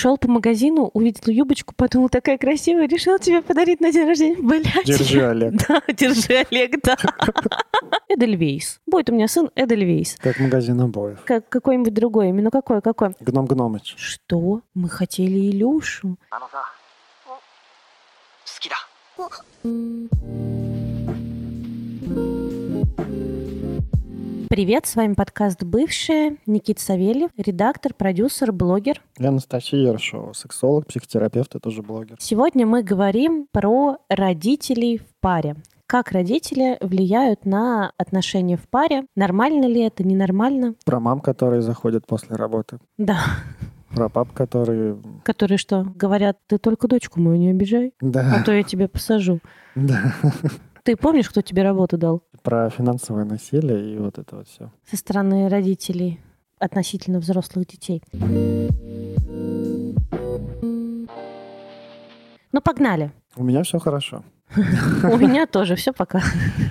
шел по магазину, увидел юбочку, подумал, такая красивая, решил тебе подарить на день рождения. Блядь. Держи, Олег. Да, держи, Олег, да. Эдельвейс. Будет у меня сын Эдельвейс. Как магазин обоев. Как какой-нибудь другой. Именно какой, какой? Гном Гномыч. Что? Мы хотели Илюшу. Скида. Привет, с вами подкаст «Бывшие». Никита Савельев, редактор, продюсер, блогер. Я Анастасия Ершова, сексолог, психотерапевт и тоже блогер. Сегодня мы говорим про родителей в паре. Как родители влияют на отношения в паре? Нормально ли это, ненормально? Про мам, которые заходят после работы. Да, Про пап, которые... которые что, говорят, ты только дочку мою не обижай, а Да, то я тебя посажу. да. Ты помнишь, кто тебе работу дал? Про финансовое насилие и вот это вот все. Со стороны родителей относительно взрослых детей. Ну, погнали. У меня все хорошо. У меня тоже все пока.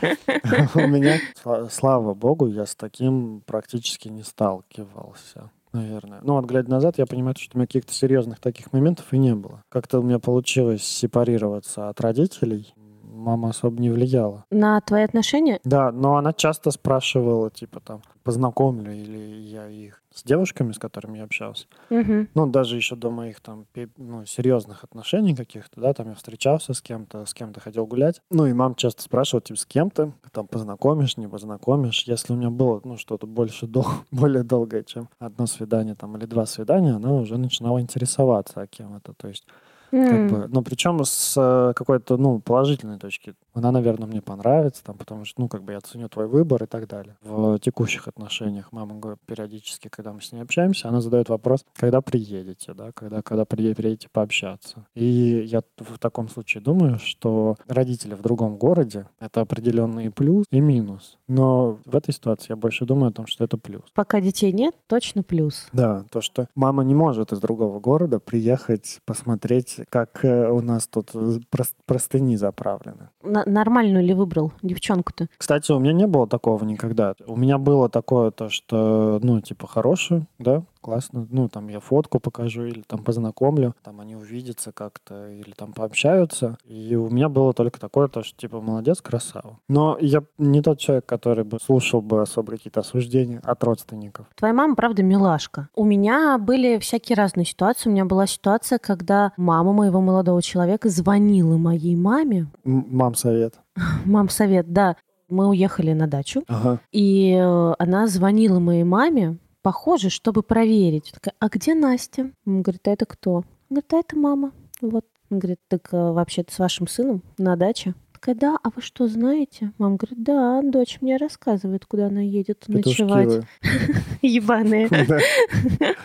У меня, сла- слава богу, я с таким практически не сталкивался. Наверное. Ну, вот глядя назад, я понимаю, что у меня каких-то серьезных таких моментов и не было. Как-то у меня получилось сепарироваться от родителей. Мама особо не влияла. На твои отношения? Да, но она часто спрашивала, типа там, познакомлю или я их с девушками, с которыми я общался. Мгм. Ну, даже еще до моих там ну, серьезных отношений каких-то, да, там я встречался с кем-то, с кем-то ходил гулять. Ну, и мам часто спрашивала, типа, с кем ты, там, познакомишь, не познакомишь. Если у меня было, ну, что-то больше, дол- более долгое, чем одно свидание там или два свидания, она уже начинала интересоваться, а кем это. То есть как М. бы, но причем с э, какой-то, ну, положительной точки. Она, наверное, мне понравится, там, потому что, ну, как бы я ценю твой выбор и так далее. В текущих отношениях мама говорит, периодически, когда мы с ней общаемся, она задает вопрос, когда приедете, да, когда, когда приедете пообщаться. И я в таком случае думаю, что родители в другом городе — это определенный плюс и минус. Но в этой ситуации я больше думаю о том, что это плюс. Пока детей нет, точно плюс. Да, то, что мама не может из другого города приехать посмотреть, как э, у нас тут э, прос- простыни заправлены. На- нормальную ли выбрал девчонку-то? Кстати, у меня не было такого никогда. У меня было такое то, что, ну, типа, хороший, да, классно. Ну, там я фотку покажу или там познакомлю, там они увидятся как-то или там пообщаются. И у меня было только такое то, что, типа, молодец, красава. Но я не тот человек, который бы слушал бы особо какие-то осуждения от родственников. Твоя мама, правда, милашка. У меня были всякие разные ситуации. У меня была ситуация, когда мама моего молодого человека звонила моей маме. М- Мам, совет. Мам, совет, да. Мы уехали на дачу, Ага. и э, она звонила моей маме, похоже, чтобы проверить. Такая, а где Настя? Он говорит, а это кто? Он говорит, а это мама. Вот. Он говорит, так э, вообще-то с вашим сыном на даче. Такая, да, а вы что, знаете? Мама говорит, да, дочь мне рассказывает, куда она едет Петушки ночевать. Ебаные.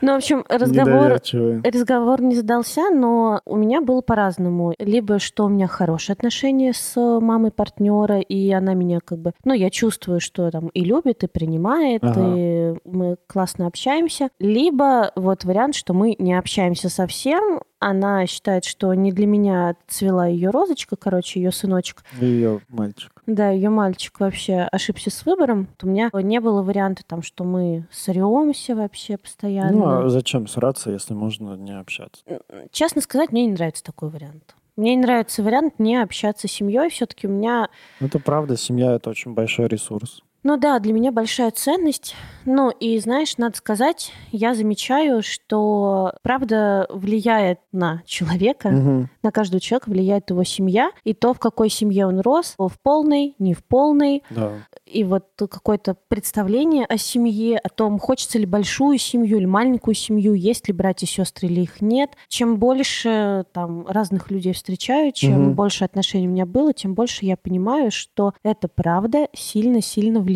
Ну, в общем, разговор, разговор не задался, но у меня было по-разному. Либо что у меня хорошие отношения с мамой партнера, и она меня как бы... Ну, я чувствую, что там и любит, и принимает, Ага. и мы классно общаемся. Либо вот вариант, что мы не общаемся совсем, она считает, что не для меня цвела ее розочка, короче, ее сыночек, Ее мальчик. Да, ее мальчик вообще ошибся с выбором. У меня не было варианта там, что мы срёмся вообще постоянно. Ну, а зачем сраться, если можно не общаться? Честно сказать, мне не нравится такой вариант. Мне не нравится вариант не общаться с семьей. Все-таки у меня, Это правда, семья — это очень большой ресурс. Ну да, для меня большая ценность. Ну и знаешь, надо сказать, я замечаю, что правда влияет на человека, Мгм. на каждого человека влияет его семья и то, в какой семье он рос, в полной, не в полной. Да. и вот какое-то представление о семье, о том, хочется ли большую семью или маленькую семью, есть ли братья и сестры или их нет. Чем больше там разных людей встречаю, чем Мгм. больше отношений у меня было, тем больше я понимаю, что это правда сильно-сильно влияет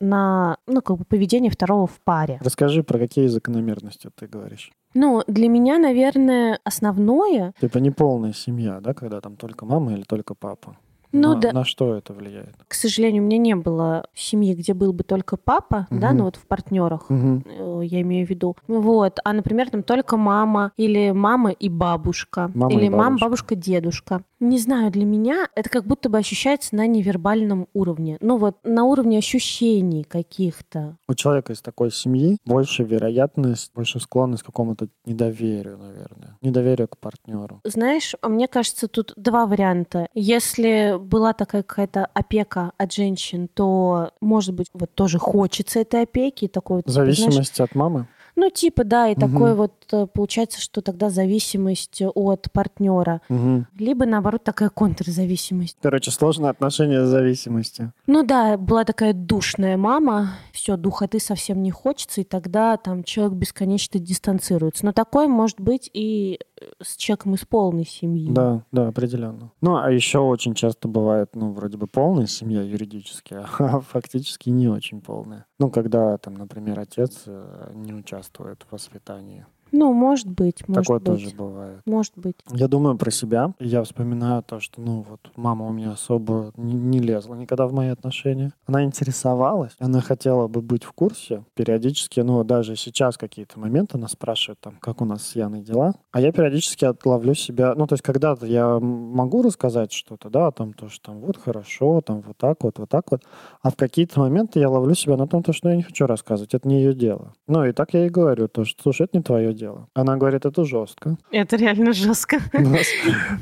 на ну, как бы поведение второго в паре. Расскажи, про какие закономерности ты говоришь. Ну, для меня, наверное, основное, Типа неполная семья, да, когда там только мама или только папа? Ну на, да, на что это влияет? к сожалению, у меня не было семьи, где был бы только папа, да, Мгм. ну вот в партнерах. Э, я имею в виду. Вот. А, например, там только мама или мама и бабушка. Мама и или мама, бабушка. бабушка, дедушка. Не знаю, для меня это как будто бы ощущается на невербальном уровне. Ну вот на уровне ощущений каких-то. У человека из такой семьи больше вероятность, больше склонность к какому-то недоверию, наверное. Недоверию к партнеру. Знаешь, мне кажется, тут два варианта. Если была такая какая-то опека от женщин, то, может быть, вот тоже хочется этой опеки, такой вот, типа, знаешь, Зависимость от мамы? Ну, типа, да, и Мгм. такой вот э, получается, что тогда зависимость от партнера. Мгм. Либо, наоборот, такая контрзависимость. Короче, сложное отношение с зависимостью. Ну да, была такая душная мама, все, духоты совсем не хочется, и тогда там человек бесконечно дистанцируется. Но такое может быть и э, с человеком из полной семьи. Да, да, определенно. Ну, а еще очень часто бывает, ну, вроде бы полная семья юридически, а фактически не очень полная. Ну, когда, там, например, отец э, не участвует в воспитании. Ну, может быть, может Такое быть. тоже бывает. Может быть. Я думаю про себя. и Я вспоминаю то, что, ну, вот мама у меня особо не, не лезла никогда в мои отношения. Она интересовалась, она хотела бы быть в курсе. Периодически, ну, даже сейчас какие-то моменты она спрашивает, там, как у нас с Яной дела. А я периодически отловлю себя, ну, то есть когда-то я могу рассказать что-то, да, там, то, что там вот хорошо, там вот так вот, вот так вот. А в какие-то моменты я ловлю себя на том, то, что я не хочу рассказывать, это не ее дело. Ну, и так я ей говорю, то, что, слушай, это не твое дело. Она говорит, это жестко Это реально жестко. но,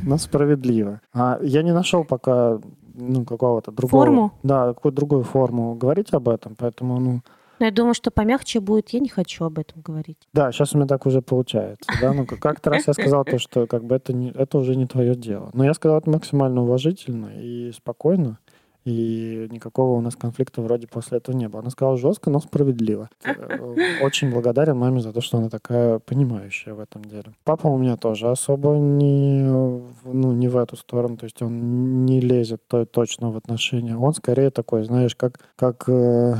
но справедливо. А я не нашел пока ну, какого-то другого... Форму? Да, какую-то другую форму говорить об этом, поэтому, ну... Но я думаю, что помягче будет. Я не хочу об этом говорить. Да, сейчас у меня так уже получается, да, ну, как- как-то раз я сказал то, что как бы это, не, это уже не твое дело. Но я сказал это максимально уважительно и спокойно, и никакого у нас конфликта вроде после этого не было. Она сказала жестко, но справедливо. Э, Очень благодарен маме за то, что она такая понимающая в этом деле. Папа у меня тоже особо не, ну, не в эту сторону, то есть он не лезет то- точно в отношения. Он скорее такой, знаешь, как, как э,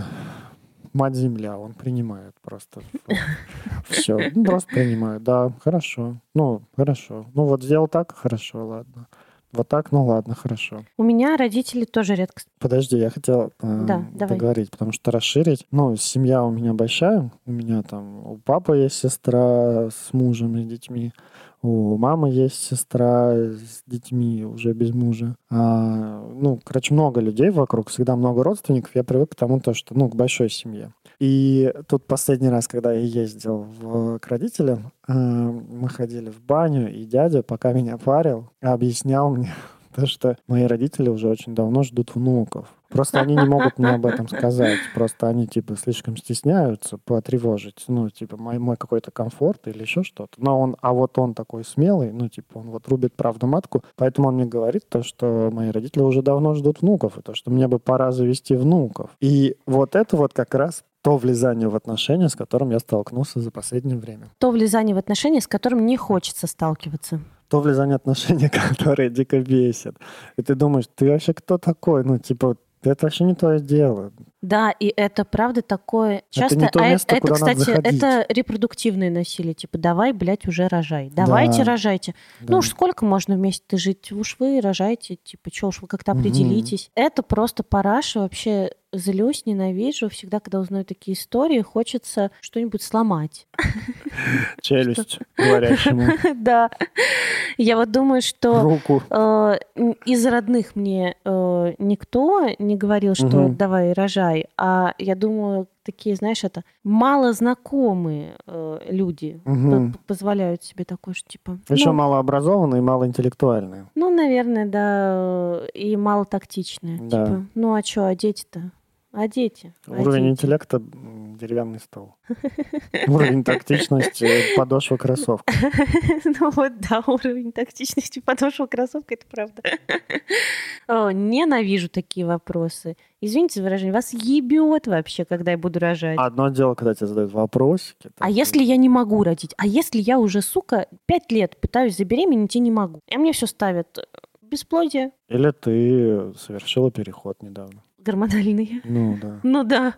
мать земля, он принимает просто все. Просто принимает, да, хорошо. Ну, хорошо. Ну вот сделал так, хорошо, ладно. Вот так, ну ладно, хорошо. У меня родители тоже редко... Подожди, я хотел э, Да, давай. договорить, потому что расширить. Ну, семья у меня большая. У меня там у папы есть сестра с мужем и детьми. У мамы есть сестра с детьми, уже без мужа. А, ну, короче, много людей вокруг, всегда много родственников. Я привык к тому, то, что, ну, к большой семье. И тут последний раз, когда я ездил в, к родителям, э, мы ходили в баню, и дядя, пока меня парил, объяснял мне то, что мои родители уже очень давно ждут внуков. Просто они не могут мне об этом сказать. Просто они, типа, слишком стесняются потревожить, ну, типа, мой, мой какой-то комфорт или еще что-то. Но он, а вот он такой смелый, ну, типа, он вот рубит правду матку, поэтому он мне говорит то, что мои родители уже давно ждут внуков, и то, что мне бы пора завести внуков. И вот это вот как раз то влезание в отношения, с которым я столкнулся за последнее время. То влезание в отношения, с которым не хочется сталкиваться. То влезание в отношения, которое дико бесит. И ты думаешь, ты вообще кто такой? Ну, типа, это вообще не твое дело. Да, и это правда такое часто. не то а место, это, куда надо кстати, заходить. это репродуктивное насилие. Типа, давай, блядь, уже рожай. Давайте, Да. рожайте. Да. Ну уж сколько можно вместе жить? Уж вы рожайте, типа, что уж вы как-то определитесь. Это просто параша. Вообще злюсь, ненавижу. Всегда, когда узнаю такие истории, хочется что-нибудь сломать. Челюсть говорящему, Да. Я вот думаю, что руку. э, из родных мне э, никто не говорил, что Мгм. давай рожай, а я думаю, такие, знаешь, это мало знакомые э, люди п- позволяют себе такое, что типа... Еще ну, малообразованные, малоинтеллектуальные. ну, наверное, да, и мало тактичные. Да. Типа, ну а что, а дети-то? А дети? А Уровень дети? интеллекта деревянный стол. Уровень тактичности подошва кроссовок. Ну вот, да, уровень тактичности подошва кроссовка, это правда. О, Ненавижу такие вопросы. Извините за выражение, вас ебет вообще, когда я буду рожать. Одно дело, когда тебе задают вопросики. А если я не могу родить? А если я уже, сука, пять лет пытаюсь забеременеть и не могу? И мне все ставят э, бесплодие. Или ты совершила переход недавно. Гормональные. Ну, да. Ну да.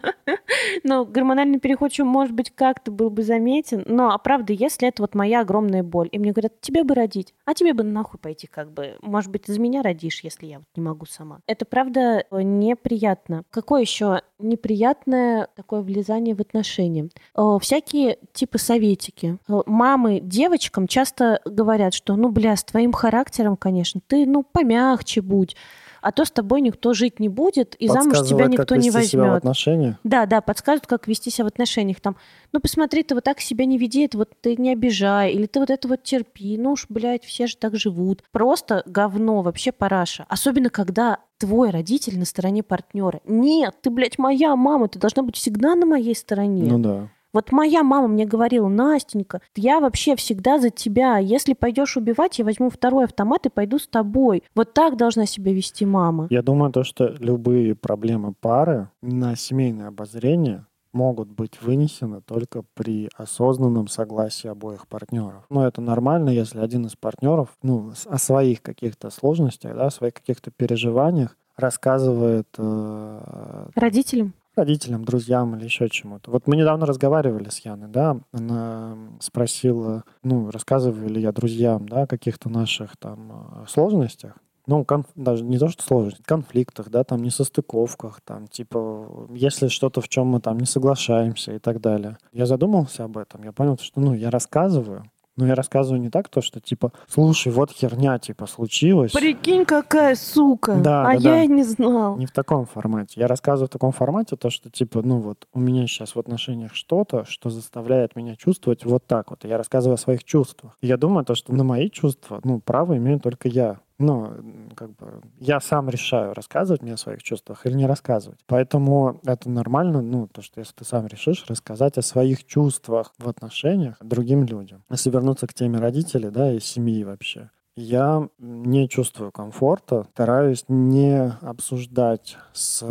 Но гормональный переход еще, может быть, как-то был бы заметен. Но, а правда, если это вот моя огромная боль, и мне говорят, тебе бы родить, а тебе бы нахуй пойти, как бы. Может быть, за меня родишь, если я вот не могу сама. Это, правда, неприятно. Какое еще неприятное такое влезание в отношения? Э, Всякие типа советики. Э, Мамы девочкам часто говорят, что, ну, бля, с твоим характером, конечно, ты, ну, помягче будь. А то с тобой никто жить не будет, и замуж тебя никто как не вести себя в возьмет. отношениях. Да, да, подскажут, как вести себя в отношениях. Там, ну посмотри, ты вот так себя не веди, это вот ты не обижай, или ты вот это вот терпи. Ну уж, блядь, все же так живут. Просто говно, вообще параша. Особенно, когда твой родитель на стороне партнера. Нет, ты, блядь, моя мама, ты должна быть всегда на моей стороне. Ну да. Вот моя мама мне говорила, Настенька, я вообще всегда за тебя. Если пойдешь убивать, я возьму второй автомат и пойду с тобой. Вот так должна себя вести мама. Я думаю, то, что любые проблемы пары на семейное обозрение могут быть вынесены только при осознанном согласии обоих партнеров. Но это нормально, если один из партнеров ну, о своих каких-то сложностях, да, о своих каких-то переживаниях рассказывает э, Родителям? Родителям, друзьям или еще чему-то. Вот мы недавно разговаривали с Яной, да, она спросила, ну, рассказываю ли я друзьям, да, о каких-то наших там э, сложностях, ну, конф- даже не то, что сложности, конфликтах, да, там, несостыковках, там, типа, если что-то, в чем мы там не соглашаемся и так далее. Я задумался об этом, я понял, что, ну, я рассказываю, но я рассказываю не так, то, что, типа, слушай, вот херня, типа, случилась. Прикинь, какая сука. Да, а да, да. я и не знал. Не в таком формате. Я рассказываю в таком формате то, что типа, ну вот, у меня сейчас в отношениях что-то, что заставляет меня чувствовать вот так вот. Я рассказываю о своих чувствах. И я думаю, то, что на мои чувства, ну, право имею только я. Ну, как бы, я сам решаю, рассказывать мне о своих чувствах или не рассказывать. Поэтому это нормально, ну, то, что если ты сам решишь рассказать о своих чувствах в отношениях другим людям. Если вернуться к теме родителей, да, и семьи вообще. Я не чувствую комфорта, стараюсь не обсуждать с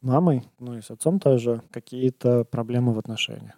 мамой, ну и с отцом тоже, какие-то проблемы в отношениях.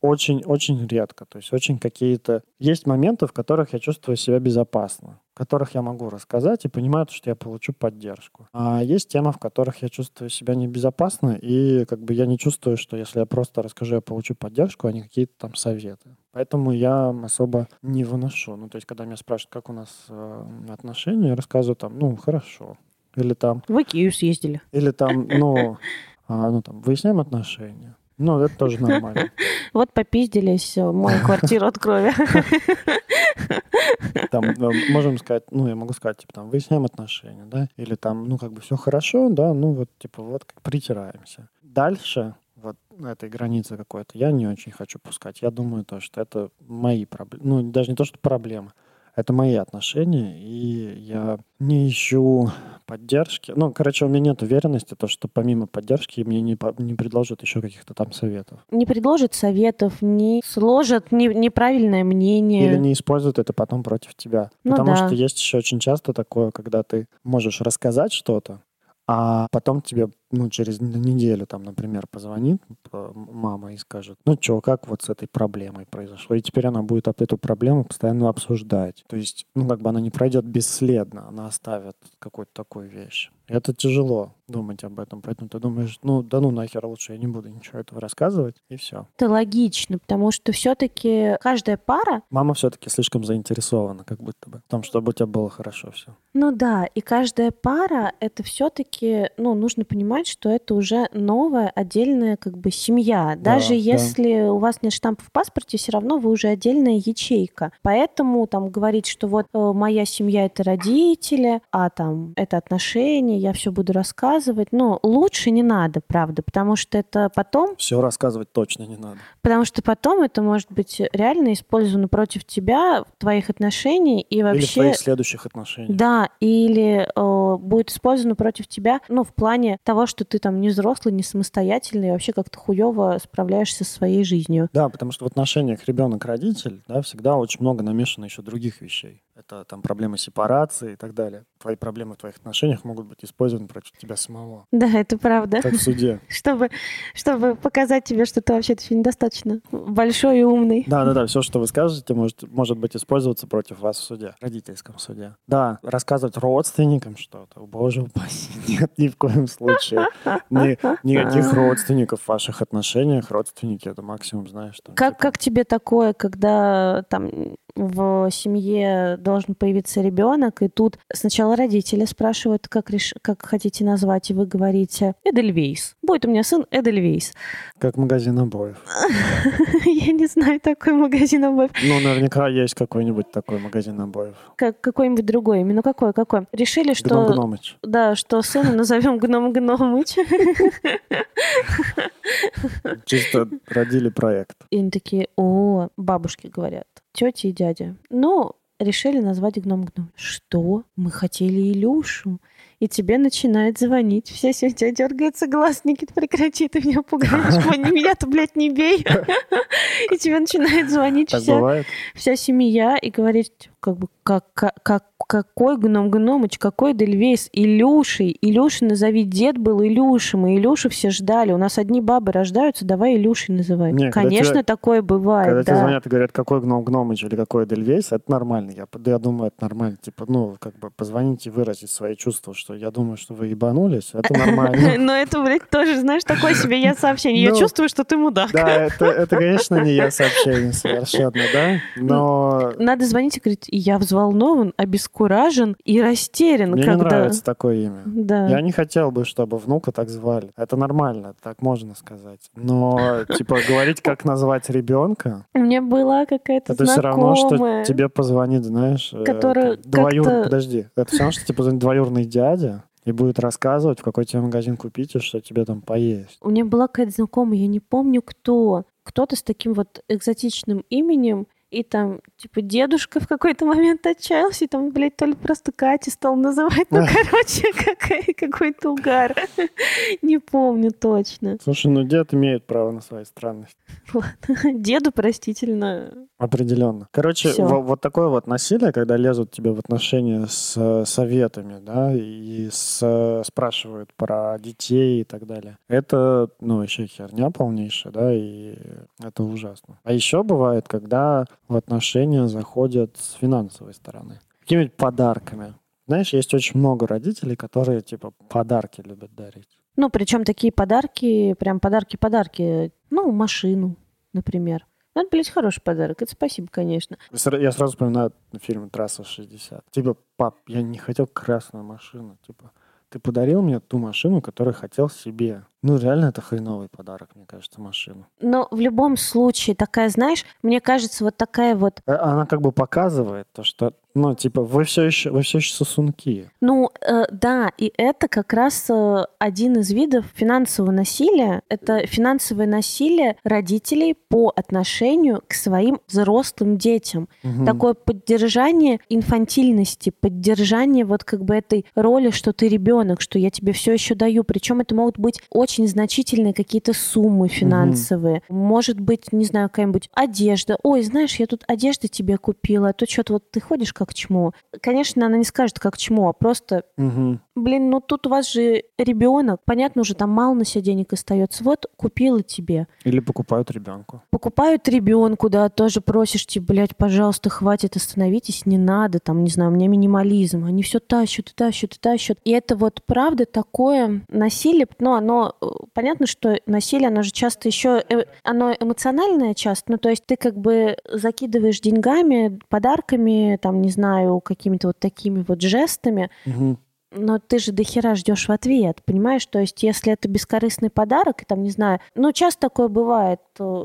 Очень-очень редко. То есть очень какие-то... Есть моменты, в которых я чувствую себя безопасно, в которых я могу рассказать и понимаю, что я получу поддержку. А есть темы, в которых я чувствую себя небезопасно, и как бы я не чувствую, что если я просто расскажу, я получу поддержку, а не какие-то там советы. Поэтому я особо не выношу. Ну, то есть, когда меня спрашивают, как у нас э, отношения, я рассказываю там, ну, хорошо. Или там, В Икею съездили. или там, ну, а, ну там, выясняем отношения. Ну, это тоже нормально. Вот попиздились, э, мою квартиру от крови. Там э, можем сказать, ну, я могу сказать, типа, там, выясняем отношения, да, или там, ну, как бы все хорошо, да, ну, вот, типа, вот как притираемся. Дальше вот этой границе какой-то я не очень хочу пускать. Я думаю то, что это мои проблемы. Ну, даже не то, что проблемы. Это мои отношения, и я не ищу поддержки. Ну, короче, у меня нет уверенности, то, что помимо поддержки мне не, по- не предложат еще каких-то там советов. Не предложат советов, не сложат не- неправильное мнение. Или не используют это потом против тебя. Ну Потому да. что есть еще очень часто такое, когда ты можешь рассказать что-то, а потом тебе, ну, через неделю, там, например, позвонит мама и скажет, ну, что, как вот с этой проблемой произошло? И теперь она будет об эту проблему постоянно обсуждать. То есть, ну, как бы она не пройдет бесследно, она оставит какую-то такую вещь. Это тяжело думать об этом, поэтому ты думаешь, ну, да ну нахер, лучше я не буду ничего этого рассказывать, и все. Это логично, потому что все-таки каждая пара, Мама все-таки слишком заинтересована, как будто бы, в том, чтобы у тебя было хорошо все. ну да, и каждая пара это все-таки, ну, нужно понимать, что это уже новая отдельная как бы семья. Да, Даже да. если у вас нет штампа в паспорте, все равно вы уже отдельная ячейка. Поэтому там говорить, что вот э, моя семья это родители, а там это отношения, я все буду рассказывать, ну, лучше не надо, правда, потому что это потом Все рассказывать точно не надо. Потому что потом это может быть реально использовано против тебя, твоих отношений и Или в вообще... твоих следующих отношениях. Да, или э, будет использовано против тебя, ну, в плане того, что ты там не взрослый, не самостоятельный, и вообще как-то хуево справляешься со своей жизнью. Да, потому что в отношениях ребенок-родитель, да, всегда очень много намешано еще других вещей. Это там проблемы сепарации и так далее. Твои проблемы в твоих отношениях могут быть использованы против тебя самого. Да, это правда. Как в суде. Чтобы, чтобы показать тебе, что ты вообще-то еще недостаточно большой и умный. Да, да, да, все, что вы скажете, может, может быть использоваться против вас в суде, родительском суде. Да, рассказывать родственникам что-то, боже упаси, нет, ни в коем случае. Вообще. Ни- никаких родственников в ваших отношениях. Родственники это максимум, знаешь. Там, Как, типа, как тебе такое, когда там в семье должен появиться ребенок, и тут сначала родители спрашивают, как, реш... как хотите назвать, и вы говорите Эдельвейс. Будет у меня сын Эдельвейс. как магазин обоев. Я не знаю такой магазин обоев. Ну, наверняка есть какой-нибудь такой магазин обоев. Как какой-нибудь другой. Именно какой? Какой? Решили, что... Гном Гномыч. Да, что сына назовем Гном Гномыч. Чисто родили проект. И они такие, о, бабушки говорят, тети и дядя. Ну, решили назвать гном гном. Что? Мы хотели Илюшу. И тебе начинает звонить. Вся семья дергается глаз. Никит, прекрати, ты меня пугаешь. Меня-то, блядь, не бей. И тебе начинает звонить вся, вся семья и говорить, как бы, как, как- какой гном гномыч, какой Дельвейс, Илюшей. Илюша назови, дед был Илюша, мы Илюшу все ждали. У нас одни бабы рождаются, давай Илюшей называй. Не, Конечно, тебе- такое бывает, Когда тебе да. звонят и говорят, какой гном Гномыч или какой Эдельвейс, это нормально. Я, я думаю, это нормально. Типа, ну, как бы позвоните и выразить свои чувства, что я думаю, что вы ебанулись, это нормально. Но это, блядь, тоже, знаешь, такое себе я сообщение. Я Ну, чувствую, что ты мудак. Да, это, это, конечно, не я сообщение совершенно, да? Но Надо звонить и говорить, я взволнован, обескуражен и растерян, мне не когда... нравится такое имя. Да. Я не хотел бы, чтобы внука так звали. Это нормально, так можно сказать. Но, типа, говорить, как назвать ребенка, У меня была какая-то это все равно, что тебе позвонит, знаешь, э, Которая там, двоюр- как-то- Подожди, это все равно, что тебе позвонит двоюродный дядя и будет рассказывать, в какой тебе магазин купить и что тебе там поесть. У меня была какая-то знакомая, я не помню кто. Кто-то с таким вот экзотичным именем, и там, типа, дедушка в какой-то момент отчаялся, и там, блядь, то ли просто Катя стал называть. Ну, короче, какой-то угар. Не помню точно. Слушай, ну дед имеет право на свои странности. Ладно. Деду простительно. Определенно. Короче, во- вот такое вот насилие, когда лезут тебе в отношения с э, советами, да, и с, э, спрашивают про детей и так далее. Это, ну, еще херня полнейшая, да, и это ужасно. А еще бывает, когда в отношения заходят с финансовой стороны. Какими-нибудь подарками. Знаешь, есть очень много родителей, которые, типа, подарки любят дарить. Ну, причем такие подарки, прям подарки-подарки. Ну, машину, например. Это, блядь, хороший подарок. Это спасибо, конечно. Я сразу вспоминаю фильм «Трасса 60». Типа, пап, я не хотел красную машину. Типа, ты подарил мне ту машину, которую хотел себе. Ну, реально, это хреновый подарок, мне кажется, машину. Но в любом случае, такая, знаешь, мне кажется, вот такая вот, Э, Она как бы показывает то, что, ну, типа, вы все еще, вы все еще сосунки. ну, э, да, и это как раз э, один из видов финансового насилия. Это финансовое насилие родителей по отношению к своим взрослым детям. Мгм. Такое поддержание инфантильности, поддержание вот как бы этой роли, что ты ребенок, что я тебе все еще даю. Причем это могут быть очень значительные какие-то суммы финансовые. Может быть, не знаю, какая-нибудь одежда. Ой, знаешь, я тут одежды тебе купила, а то что-то вот ты ходишь как чмо. Конечно, она не скажет как чмо, а просто Мгм. Блин, ну тут у вас же ребенок, понятно, уже там мало на себя денег остается. Вот купила тебе. Или покупают ребенку. Покупают ребенку, да, тоже просишь, типа, блядь, пожалуйста, хватит, остановитесь, не надо, там, не знаю, у меня минимализм. Они все тащат, и тащат, и тащат. И это вот правда такое насилие, но оно, э, понятно, что насилие, оно же часто еще, оно эмоциональное часто, ну то есть ты как бы закидываешь деньгами, подарками, там, не знаю, какими-то вот такими вот жестами, Мгм. но ты же до хера ждешь в ответ, понимаешь? То есть, если это бескорыстный подарок, и там, не знаю, ну, часто такое бывает,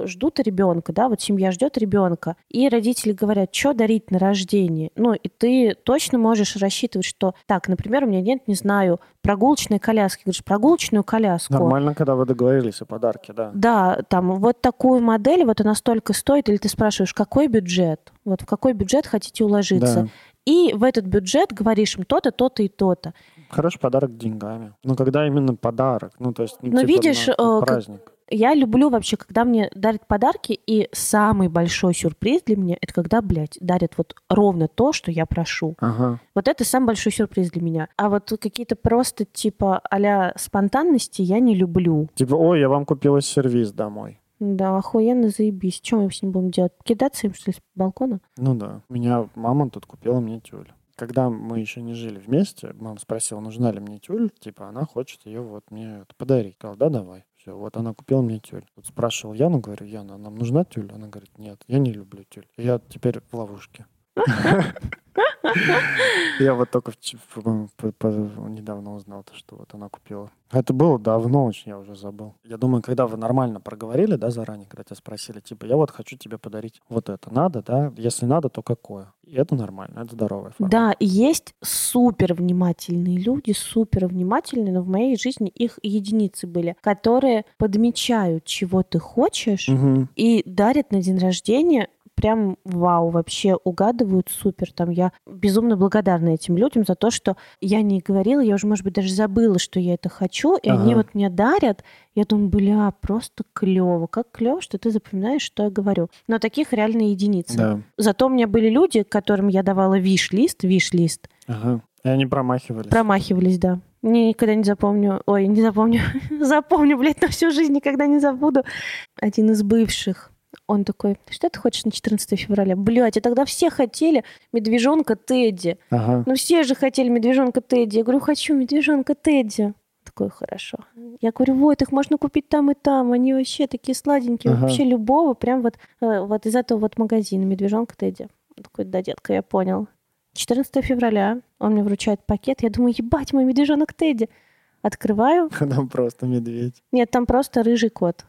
ждут ребенка, да, вот семья ждет ребенка, и родители говорят, что дарить на рождение? Ну, и ты точно можешь рассчитывать, что, так, например, у меня нет, не знаю, прогулочной коляски. Говоришь, прогулочную коляску. Нормально, когда вы договорились о подарке, да. Да, там вот такую модель, вот она столько стоит, или ты спрашиваешь, какой бюджет? Вот в какой бюджет хотите уложиться? Да. И в этот бюджет говоришь им то-то, то-то и то-то. Хороший подарок деньгами. Ну, когда именно подарок. Ну, то есть, ну, Но типа, видишь, на э, как- праздник. Я люблю вообще, когда мне дарят подарки, и самый большой сюрприз для меня, это когда, блядь, дарят вот ровно то, что я прошу. Ага. Вот это самый большой сюрприз для меня. А вот какие-то просто типа а спонтанности я не люблю. Типа, ой, я вам купила сервис домой. Да, охуенно заебись. Что мы с ним будем делать? Кидаться им, что ли, с балкона? Ну да. Меня мама тут купила мне тюль. когда мы еще не жили вместе, мама спросила, нужна ли мне тюль, типа она хочет ее вот мне подарить. Сказал, да, давай. Все, вот она купила мне тюль. Вот спрашивал Яну, говорю, Яна, нам нужна тюль? Она говорит, нет, я не люблю тюль. Я теперь в ловушке. Я вот только недавно узнал, то, что вот она купила. Это было давно очень, я уже забыл. Я думаю, когда вы нормально проговорили, да, заранее, когда тебя спросили, типа, я вот хочу тебе подарить вот это, надо, да? Если надо, то какое? И это нормально, это здоровая форма. Да, есть супер внимательные люди, супер внимательные, но в моей жизни их единицы были, которые подмечают, чего ты хочешь, Мгм. и дарят на день рождения прям вау, вообще угадывают супер. Там я безумно благодарна этим людям за то, что я не говорила, я уже, может быть, даже забыла, что я это хочу, и они Ага. вот мне дарят. Я думаю, бля, просто клево. Как клево, что ты запоминаешь, что я говорю. Но таких реально единицы. Да. Зато у меня были люди, которым я давала виш-лист, виш-лист, Ага. И они промахивались. промахивались, да. Не, никогда не запомню. Ой, не запомню. запомню, блядь, на всю жизнь никогда не забуду. Один из бывших. Он такой, что ты хочешь на 14 февраля? Блядь, и тогда все хотели медвежонка Тедди. Ага. Ну все же хотели медвежонка Тедди. Я говорю, хочу медвежонка Тедди. Такой, хорошо. Я говорю, вот, их можно купить там и там. Они вообще такие сладенькие. Ага. Вообще любого, прям вот, э, вот из этого вот магазина медвежонка Тедди. Он такой, да, детка, я понял. 14 февраля он мне вручает пакет. Я думаю, ебать, мой медвежонок Тедди. Открываю. Там просто медведь. Нет, там просто рыжий кот.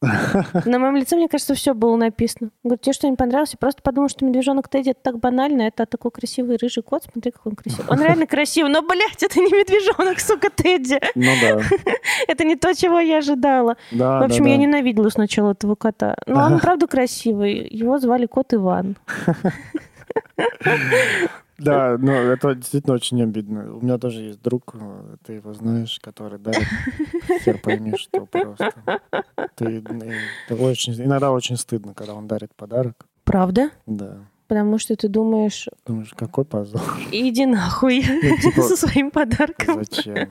На моем лице, мне кажется, все было написано. Он говорит, тебе что, не понравилось? Я просто подумала, что медвежонок Тедди это так банально. Это такой красивый рыжий кот. Смотри, как он красивый. Он реально красивый. Но, блядь, это не медвежонок, сука, Тедди. Ну да. Это не то, чего я ожидала. Да, В общем, да, я да. ненавидела сначала этого кота. Но он, правда, красивый. Его звали кот Иван. Да, но это действительно очень обидно. У меня тоже есть друг, э, ты его знаешь, который дарит хер пойми что просто. Ты, э, это очень, иногда очень стыдно, когда он дарит подарок. Правда? Да. Потому что ты думаешь, Думаешь, какой позор? иди нахуй Ну, типа, со своим подарком. Зачем?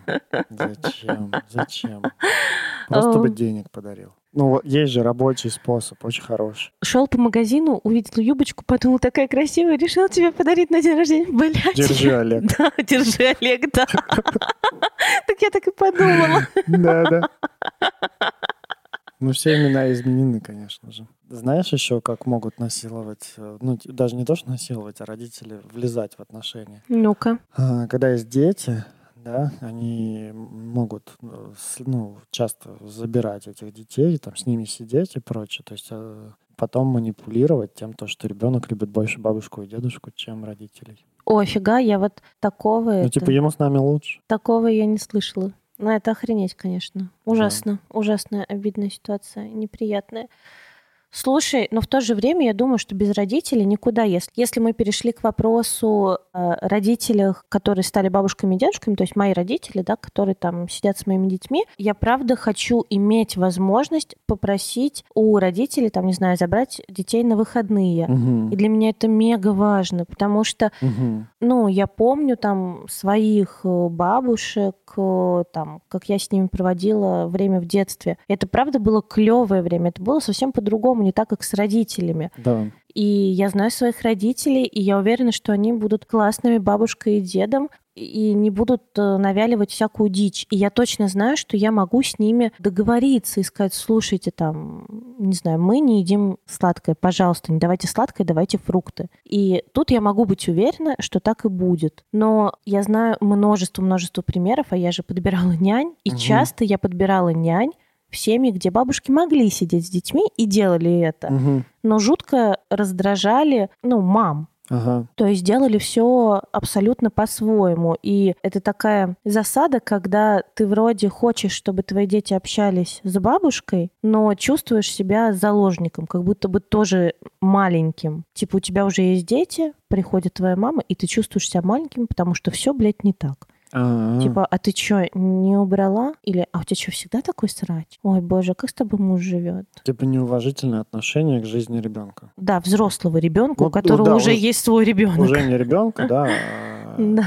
Зачем? Зачем? Просто бы денег подарил. Ну, вот есть же рабочий способ, очень хороший. Шел по магазину, увидел юбочку, подумал, такая красивая, решил тебе подарить на день рождения. Блядь. Держи, Олег. Да, держи, Олег, да. Так я так и подумала. Да, да. Ну, все имена изменены, конечно же. Знаешь еще, как могут насиловать, э, ну, даже не то, что насиловать, а родители влезать в отношения? Ну-ка. А, Когда есть дети, да, они могут, э, ну, часто забирать этих детей, там, с ними сидеть и прочее. То есть э, потом манипулировать тем, то, что ребенок любит больше бабушку и дедушку, чем родителей. О, фига, я вот такого, Ну, это- типа, ему с нами лучше. такого я не слышала. Ну, это охренеть, конечно. Ужасно. Ужасная, обидная ситуация, неприятная. Слушай, но в то же время я думаю, что без родителей никуда. Если, если мы перешли к вопросу э, родителей, которые стали бабушками и дедушками, то есть мои родители, да, которые там сидят с моими детьми, я правда хочу иметь возможность попросить у родителей, там, не знаю, забрать детей на выходные. Мгм. И для меня это мега важно, потому что Мгм. Ну, я помню там своих э, бабушек, э, там, как я с ними проводила время в детстве. Это правда было клевое время. Это было совсем по-другому, не так, как с родителями. Да. И я знаю своих родителей, и я уверена, что они будут классными бабушкой и дедом и не будут э, навяливать всякую дичь. И я точно знаю, что я могу с ними договориться и сказать, слушайте, там, не знаю, мы не едим сладкое, пожалуйста, не давайте сладкое, давайте фрукты. И тут я могу быть уверена, что так и будет. Но я знаю множество-множество примеров, а я же подбирала нянь, и Мгм. часто я подбирала нянь в семьи, где бабушки могли сидеть с детьми и делали это Мгм. но жутко раздражали, ну, мам. Ага. То есть делали все абсолютно по-своему. И это такая засада, когда ты вроде хочешь, чтобы твои дети общались с бабушкой, но чувствуешь себя заложником, как будто бы тоже маленьким. Типа у тебя уже есть дети, приходит твоя мама, и ты чувствуешь себя маленьким, потому что все, блядь, не так. А-а. Типа, а ты что, не убрала? Или, а у тебя что, всегда такой срач? Ой, боже, как с тобой муж живет? Типа неуважительное отношение к жизни ребенка. Да, взрослого ребенка, Ну, у которого да, уже уже- есть свой ребенок. Уже не ребенка, да, а Да.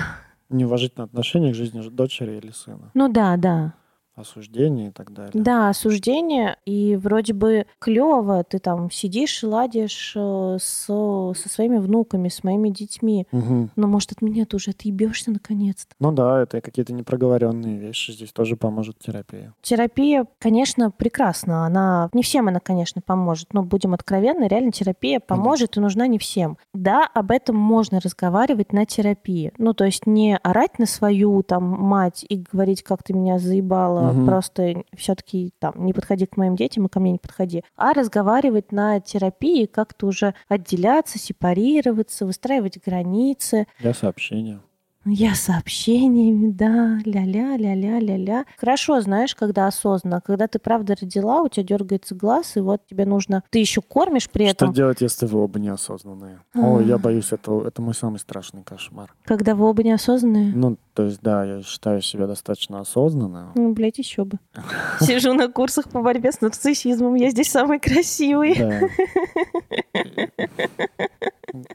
неуважительное отношение к жизни дочери или сына. Ну да, да. Осуждение и так далее. Да, осуждение, и вроде бы клево, ты там сидишь и ладишь э, с, со своими внуками, с моими детьми. Мгм. Но, может, от меня ты уже отъебешься наконец-то. Ну да, это какие-то непроговоренные вещи. Здесь тоже поможет терапия. Терапия, конечно, прекрасна. Она не всем она, конечно, поможет. Но будем откровенны, реально терапия поможет и нужна не всем. Да, об этом можно разговаривать на терапии. Ну, то есть не орать на свою там мать и говорить, как ты меня заебала, Мгм. просто все-таки там не подходи к моим детям и ко мне не подходи, а разговаривать на терапии, как-то уже отделяться, сепарироваться, выстраивать границы. Для сообщения. Я сообщениями, да, ля-ля, ля-ля, ля-ля. Хорошо, знаешь, когда осознанно. Когда ты правда родила, у тебя дергается глаз, и вот тебе нужно... Ты еще кормишь при Что этом. делать, если вы оба неосознанные? А. О, я боюсь, это, это мой самый страшный кошмар. Когда вы оба неосознанные. Ну, то есть, да, я считаю себя достаточно осознанным. Ну, блядь, еще бы. Сижу на курсах по борьбе с нарциссизмом. Я здесь самый красивый. Да.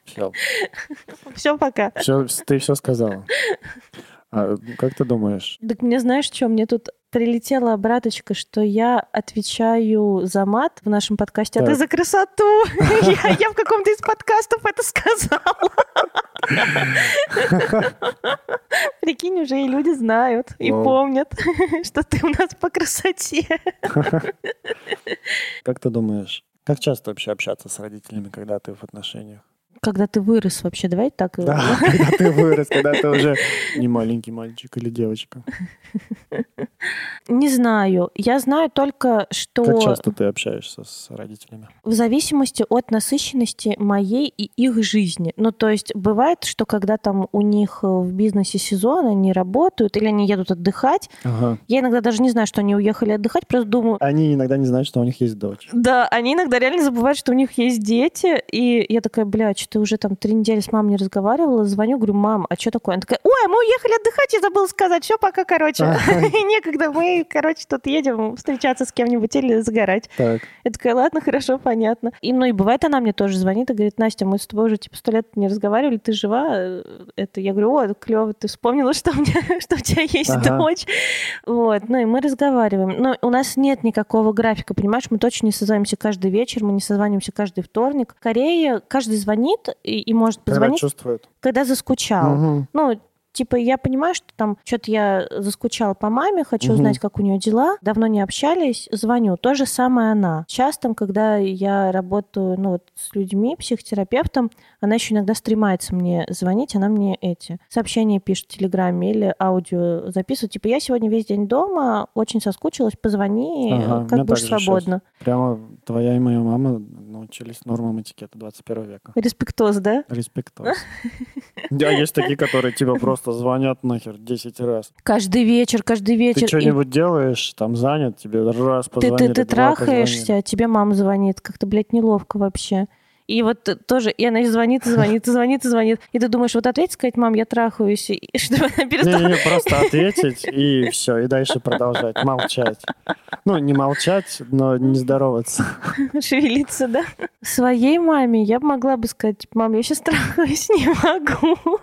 Все, Все, пока. ты все сказала. А как ты думаешь? Так мне знаешь, что? Мне тут прилетела обраточка, что я отвечаю за мат в нашем подкасте, а ты Так. за красоту. Я в каком-то из подкастов это сказала. Прикинь, уже и люди знают и помнят, что ты у нас по красоте. Как ты думаешь, как часто вообще общаться с родителями, когда ты в отношениях? Когда ты вырос вообще, давай так. Да, когда ты вырос, когда ты уже не маленький мальчик или девочка. Не знаю. Я знаю только, что... Как часто ты общаешься с родителями? в зависимости от насыщенности моей и их жизни. Ну, то есть бывает, что когда там у них э, в бизнесе сезон, они работают или они едут отдыхать, Ага. я иногда даже не знаю, что они уехали отдыхать, просто думаю, Они иногда не знают, что у них есть дочь. да, они иногда реально забывают, что у них есть дети, и я такая, бля, что ты уже там три недели с мамой не разговаривала, звоню, говорю, мам, а что такое? Она такая, ой, мы уехали отдыхать, я забыла сказать, все, пока, короче. Ага. Некогда, мы, короче, тут едем встречаться с кем-нибудь или загорать. Я такая, ладно, хорошо, понятно. И, ну, и бывает, она мне тоже звонит и говорит, Настя, мы с тобой уже, типа, сто лет не разговаривали, ты жива? Э, Это, я говорю, о, клево, ты вспомнила, что у меня, что у тебя есть Ага. дочь. Вот, ну, и мы разговариваем. Но у нас нет никакого графика, понимаешь, мы точно не созваниваемся каждый вечер, мы не созваниваемся каждый вторник. Скорее, каждый звонит и, и может Когда позвонить, чувствует. когда заскучал. Мгм. Ну, типа, я понимаю, что там что-то я заскучала по маме, хочу Мгм. узнать, как у нее дела. Давно не общались, звоню. То же самое она. Сейчас там, когда я работаю ну, вот, с людьми, психотерапевтом, она еще иногда стремается мне звонить, она мне эти сообщения пишет в Телеграме или аудио записывает. Типа, я сегодня весь день дома, очень соскучилась, позвони, Ага, у как будешь свободно. Прямо твоя и моя мама научились нормам этикета 21 века. Респектоз, да? Респектос. Да, есть такие, которые тебе просто звонят нахер 10 раз. Каждый вечер, каждый вечер. Ты И что-нибудь делаешь, там занят, тебе раз ты, позвонили, ты, ты два трахаешься, позвонили. а тебе мама звонит. Как-то, блядь, неловко вообще. И вот тоже, и она звонит, и звонит, и звонит, и звонит. И ты думаешь, вот ответить, сказать, мам, я трахаюсь, и чтобы она перестала Не-не-не, просто ответить и все, и дальше продолжать, молчать. Ну, не молчать, но не здороваться. шевелиться, да? Своей маме я могла бы сказать, мам, я сейчас трахаюсь, не могу.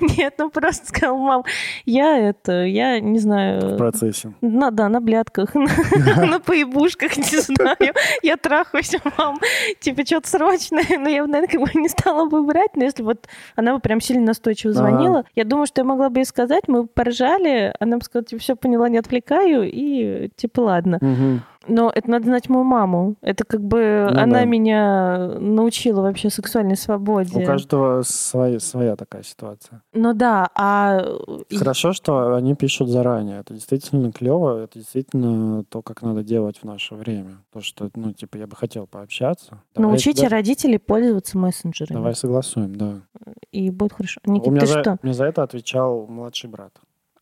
Нет, ну просто сказал, мам, я это, я не В знаю, процессе. на, да, на блядках, на поебушках, не знаю. Я трахаюсь, мам. Типа, что-то срочное. Но я бы, наверное, как бы не стала бы брать. Но если вот она бы прям сильно настойчиво Ага. звонила, я думаю, что я могла бы ей сказать, мы поржали, она бы сказала, типа, все поняла, не отвлекаю, и типа, ладно. Мгм. Но это надо знать мою маму. Это как бы Ну она да. меня научила вообще сексуальной свободе. У каждого своя, своя такая ситуация. Ну да, а... Хорошо, что они пишут заранее. Это действительно клево, это действительно то, как надо делать в наше время. То, что, ну, типа, я бы хотел пообщаться. Давай- Научите да- родителей пользоваться мессенджерами. Давай согласуем, да. И будет хорошо. У Никита, меня ты за, что? мне за это отвечал младший брат.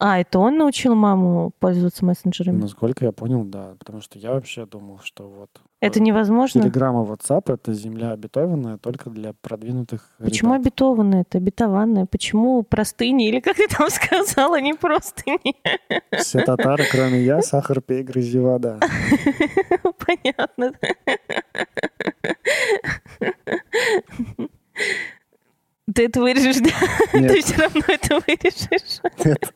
А, это он научил маму пользоваться мессенджерами? Насколько я понял, да. Потому что я вообще думал, что вот... это э, невозможно? Телеграм и WhatsApp — это земля обетованная только для продвинутых Почему ребят. обетованное? Это обетованное. Почему простыни? Или как ты там сказала, не простыни? Все татары, кроме я, сахар, пей, грызи вода. Понятно. Ты это вырежешь, да? Нет. Ты все равно это вырежешь. Нет.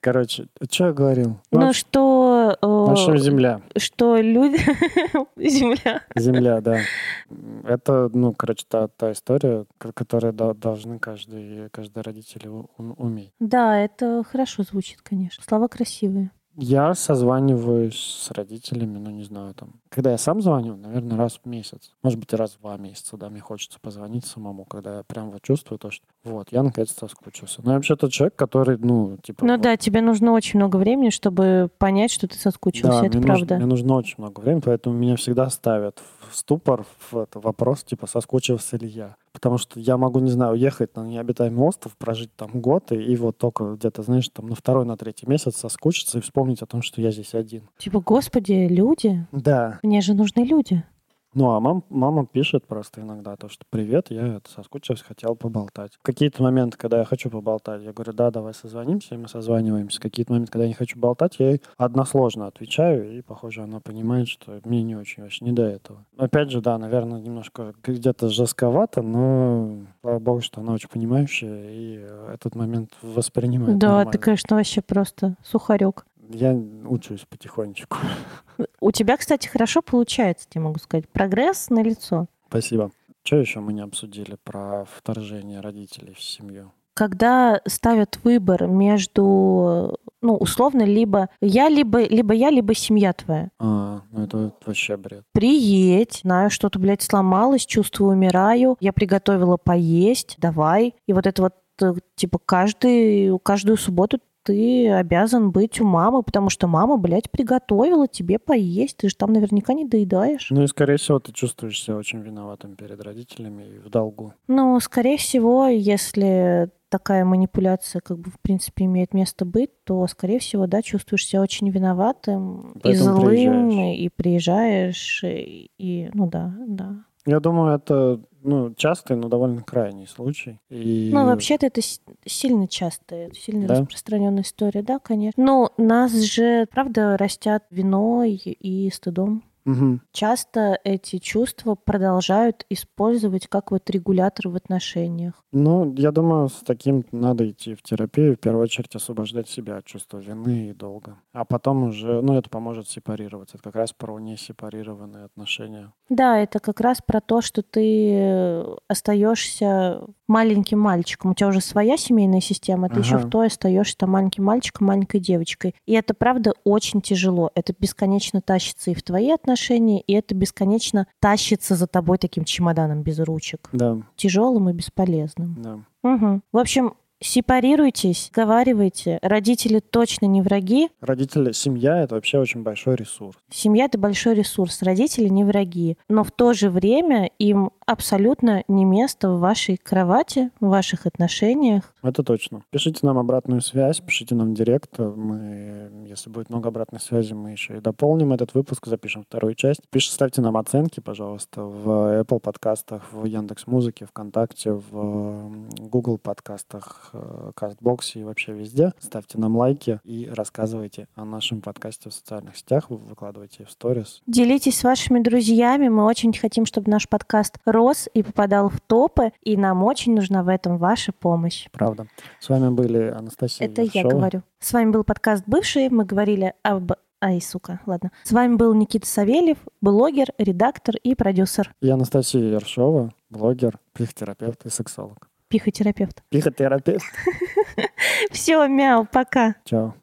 Короче, что я говорил? Ну, что... э, общем, земля. что люди... Земля. Земля, да. Это, ну, короче, та, та история, ко- которую до- должны каждый, каждый родитель уметь. Да, это хорошо звучит, конечно. Слова красивые. Я созваниваюсь с родителями, ну, не знаю, там. Когда я сам звоню, наверное, раз в месяц. Может быть, раз в два месяца, да, мне хочется позвонить самому, когда я прям вот чувствую то, что вот, я наконец-то соскучился. Ну, я вообще тот человек, который, ну, типа... Ну вот, да, тебе нужно очень много времени, чтобы понять, что ты соскучился. Да, это мне правда. Нужно, мне нужно очень много времени, поэтому меня всегда ставят в ступор в это, вопрос, типа, соскучился ли я. Потому что я могу, не знаю, уехать на необитаемый остров, прожить там год, и, и вот только где-то, знаешь, там на второй, на третий месяц соскучиться и вспомнить о том, что я здесь один. Типа, господи, люди. Да. Мне же нужны люди. Ну, а мам, мама пишет просто иногда то, что «Привет, я это, соскучился, хотел поболтать». В какие-то моменты, когда я хочу поболтать, я говорю «Да, давай созвонимся», и мы созваниваемся. В какие-то моменты, когда я не хочу болтать, я ей односложно отвечаю, и, похоже, она понимает, что мне не очень вообще не до этого. Опять же, да, наверное, немножко где-то жестковато, но, слава богу, что она очень понимающая, и э, этот момент воспринимает да, нормально. ты, конечно, вообще просто сухарек. Я учусь потихонечку. У тебя, кстати, хорошо получается, тебе могу сказать. Прогресс на лицо. Спасибо. Что еще мы не обсудили про вторжение родителей в семью? Когда ставят выбор между, ну, условно, либо я, либо, либо я, либо семья твоя. А, ну это вообще бред. Приедь, знаю, что-то, блядь, сломалось, чувствую, умираю, я приготовила поесть, давай. И вот это вот, э, типа, каждый, каждую субботу ты обязан быть у мамы, потому что мама, блядь, приготовила тебе поесть. Ты же там наверняка не доедаешь. Ну и, скорее всего, ты чувствуешь себя очень виноватым перед родителями и в долгу. Ну, скорее всего, если такая манипуляция, как бы, в принципе, имеет место быть, то, скорее всего, да, чувствуешь себя очень виноватым и Поэтому злым, приезжаешь. и приезжаешь, и, и, ну да, да. Я думаю, это ну, частый, но довольно крайний случай. И... Ну, вообще-то это сильно частая, сильно Да? распространенная история, да, конечно. Но нас же, правда, растят виной и стыдом. Мгм. Часто эти чувства продолжают использовать как вот регулятор в отношениях. Ну, я думаю, с таким надо идти в терапию, в первую очередь освобождать себя от чувства вины и долга. А потом уже, ну, это поможет сепарироваться. Это как раз про несепарированные отношения. Да, это как раз про то, что ты э, остаешься маленьким мальчиком. У тебя уже своя семейная система, ты еще Ага. в той остаешься там маленьким мальчиком, маленькой девочкой. И это правда очень тяжело. Это бесконечно тащится и в твои отношения, и это бесконечно тащится за тобой таким чемоданом без ручек. Да, Тяжелым и бесполезным. да. Мгм. В общем, сепарируйтесь, говорите. Родители точно не враги. Родители, семья — это вообще очень большой ресурс. Семья — это большой ресурс, родители не враги. Но в то же время им абсолютно не место в вашей кровати, в ваших отношениях. Это точно. Пишите нам обратную связь, пишите нам директ. Мы, если будет много обратной связи, мы еще и дополним этот выпуск, запишем вторую часть. Пишите, ставьте нам оценки, пожалуйста, в Apple подкастах, в Яндекс Музыке, ВКонтакте, в Google подкастах, э, Кастбоксе и вообще везде. Ставьте нам лайки и рассказывайте о нашем подкасте в социальных сетях, вы выкладывайте в сторис. Делитесь с вашими друзьями. Мы очень хотим, чтобы наш подкаст рос и попадал в топы. И нам очень нужна в этом ваша помощь. Правда. С вами были Анастасия Это я Ершова. говорю. С вами был подкаст «Бывший». Мы говорили об... Ай, сука, ладно. С вами был Никита Савельев, блогер, редактор и продюсер. И Анастасия Ершова, блогер, психотерапевт и сексолог. Пихотерапевт. Психотерапевт. Все, мяу, пока. Чао.